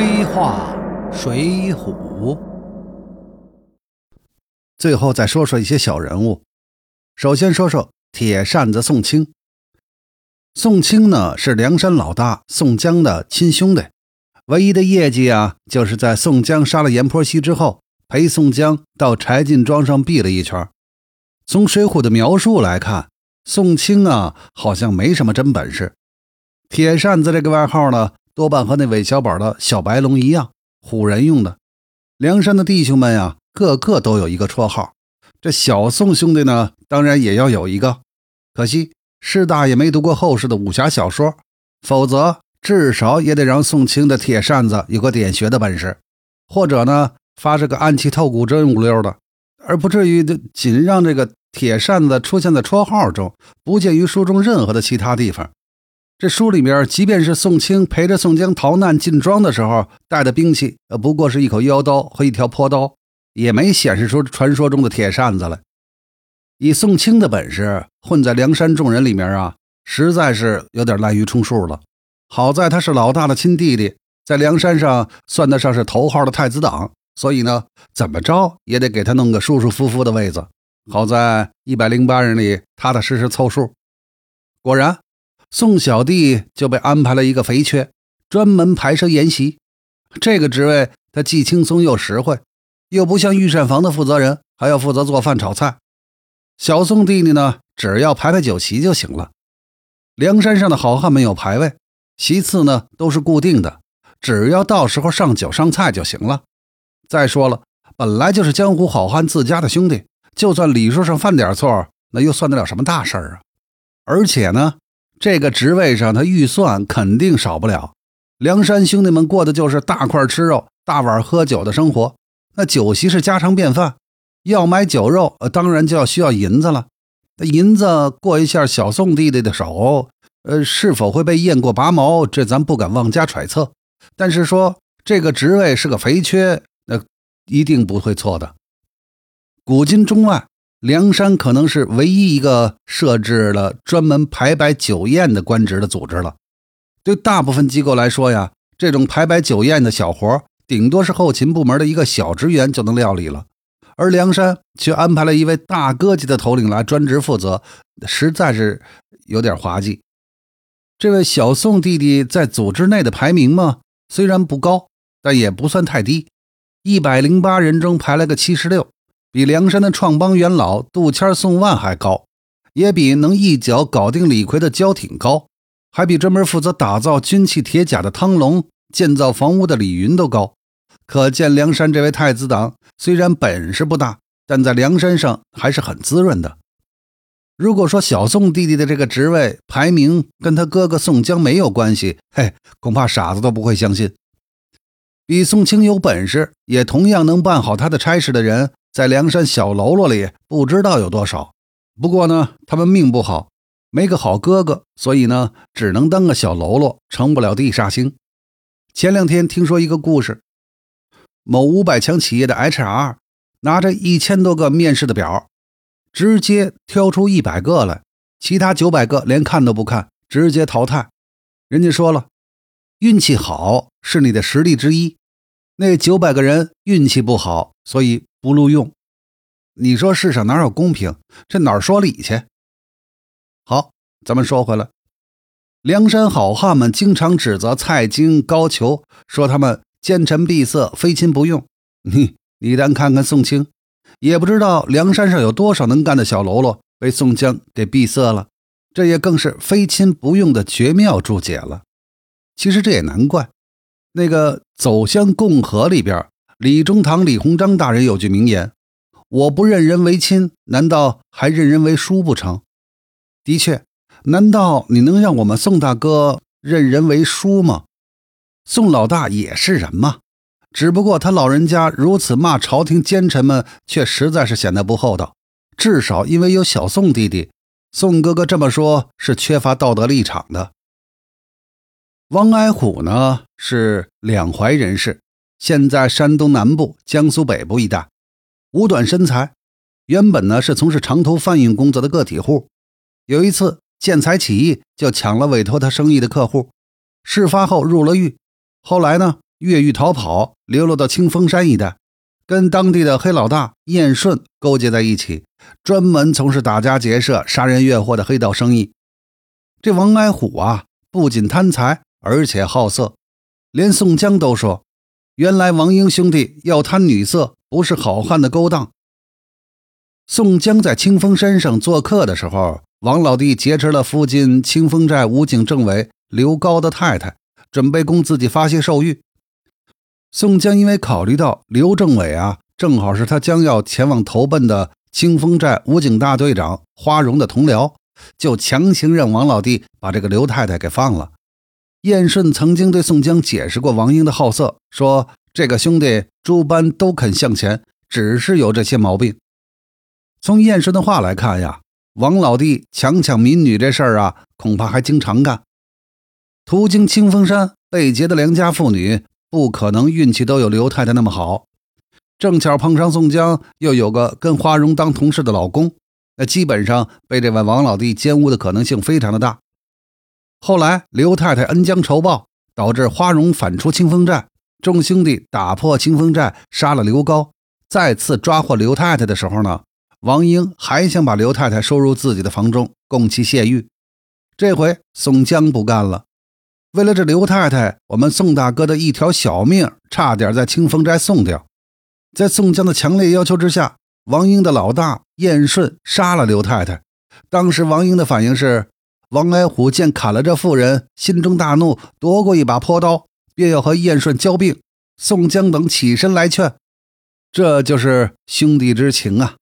黑话水浒。最后再说说一些小人物。首先说说铁扇子宋清。宋清呢是梁山老大宋江的亲兄弟，唯一的业绩啊，就是在宋江杀了阎婆惜之后，陪宋江到柴进庄上避了一圈。从水浒的描述来看，宋清啊好像没什么真本事。铁扇子这个外号呢，多半和那韦小宝的小白龙一样，唬人用的。梁山的弟兄们呀。个个都有一个绰号，这小宋兄弟呢，当然也要有一个。可惜师大爷没读过后世的武侠小说，否则至少也得让宋清的铁扇子有个点穴的本事，或者呢发这个暗器透骨针五溜的，而不至于仅让这个铁扇子出现在绰号中，不见于书中任何的其他地方。这书里面，即便是宋清陪着宋江逃难进庄的时候带的兵器，呃，不过是一口腰刀和一条破刀。也没显示出传说中的铁扇子来。以宋清的本事混在梁山众人里面啊，实在是有点滥竽充数了。好在他是老大的亲弟弟，在梁山上算得上是头号的太子党，所以呢，怎么着也得给他弄个舒舒服服的位子。好在一百零八人里踏踏实实凑数。果然，宋小弟就被安排了一个肥缺，专门排车筵席。这个职位他既轻松又实惠。又不像御膳房的负责人还要负责做饭炒菜，小宋弟弟呢，只要排排酒席就行了。梁山上的好汉们有排位，席次呢都是固定的，只要到时候上酒上菜就行了。再说了，本来就是江湖好汉自家的兄弟，就算礼数上犯点错，那又算得了什么大事儿啊？而且呢，这个职位上他预算肯定少不了。梁山兄弟们过的就是大块吃肉、大碗喝酒的生活。那酒席是家常便饭，要买酒肉，当然就要需要银子了。那银子过一下小宋弟弟的手，呃，是否会被验过拔毛，这咱不敢妄加揣测。但是说这个职位是个肥缺，那一定不会错的。古今中外，梁山可能是唯一一个设置了专门排摆酒宴的官职的组织了。对大部分机构来说呀，这种排摆酒宴的小活顶多是后勤部门的一个小职员就能料理了，而梁山却安排了一位大哥级的头领来专职负责，实在是有点滑稽。这位小宋弟弟在组织内的排名嘛，虽然不高，但也不算太低，一百零八人中排了个七十六，比梁山的创帮元老杜迁、宋万还高，也比能一脚搞定李逵的焦挺高，还比专门负责打造军器铁甲的汤龙、建造房屋的李云都高。可见梁山这位太子党虽然本事不大，但在梁山上还是很滋润的。如果说小宋弟弟的这个职位排名跟他哥哥宋江没有关系，嘿，恐怕傻子都不会相信。比宋清有本事，也同样能办好他的差事的人，在梁山小喽啰里不知道有多少。不过呢，他们命不好，没个好哥哥，所以呢，只能当个小喽啰，成不了地煞星。前两天听说一个故事。某五百强企业的 HR 拿着一千多个面试的表，直接挑出一百个来，其他九百个连看都不看，直接淘汰。人家说了，运气好是你的实力之一，那九百个人运气不好，所以不录用。你说世上哪有公平？这哪儿说理去？好，咱们说回来，梁山好汉们经常指责蔡京、高俅，说他们。奸臣闭塞，非亲不用。你你单看看宋清，也不知道梁山上有多少能干的小喽啰被宋江给闭塞了。这也更是非亲不用的绝妙注解了。其实这也难怪，那个《走向共和》里边，李中堂李鸿章大人有句名言：“我不认人为亲，难道还认人为叔不成？”的确，难道你能让我们宋大哥认人为叔吗？宋老大也是人嘛，只不过他老人家如此骂朝廷奸臣们，却实在是显得不厚道。至少因为有小宋弟弟，宋哥哥这么说，是缺乏道德立场的。王矮虎呢，是两淮人士，现在山东南部、江苏北部一带，五短身材，原本呢是从事长途贩运工作的个体户。有一次见财起意，就抢了委托他生意的客户，事发后入了狱。后来呢，越狱逃跑，流落到清风山一带，跟当地的黑老大燕顺勾结在一起，专门从事打家劫舍、杀人越货的黑道生意。这王矮虎啊，不仅贪财，而且好色，连宋江都说，原来王英兄弟要贪女色，不是好汉的勾当。宋江在清风山上做客的时候，王老弟劫持了附近清风寨武警政委刘高的太太，准备供自己发泄兽欲。宋江因为考虑到刘政委啊，正好是他将要前往投奔的清风寨武警大队长花荣的同僚，就强行让王老弟把这个刘太太给放了。燕顺曾经对宋江解释过王英的好色，说这个兄弟诸般都肯向前，只是有这些毛病。从燕顺的话来看呀，王老弟强抢民女这事儿啊，恐怕还经常干。途经清风山被劫的良家妇女。不可能运气都有刘太太那么好，正巧碰上宋江又有个跟花荣当同事的老公，那基本上被这位王老弟奸污的可能性非常的大。后来刘太太恩将仇报，导致花荣反出清风寨，众兄弟打破清风寨，杀了刘高，再次抓获刘太太的时候呢，王英还想把刘太太收入自己的房中供其泄欲，这回宋江不干了。为了这刘太太，我们宋大哥的一条小命差点在清风寨送掉。在宋江的强烈要求之下，王英的老大燕顺杀了刘太太。当时王英的反应是：王矮虎见砍了这妇人，心中大怒，夺过一把破刀，便要和燕顺交臂。宋江等起身来劝，这就是兄弟之情啊。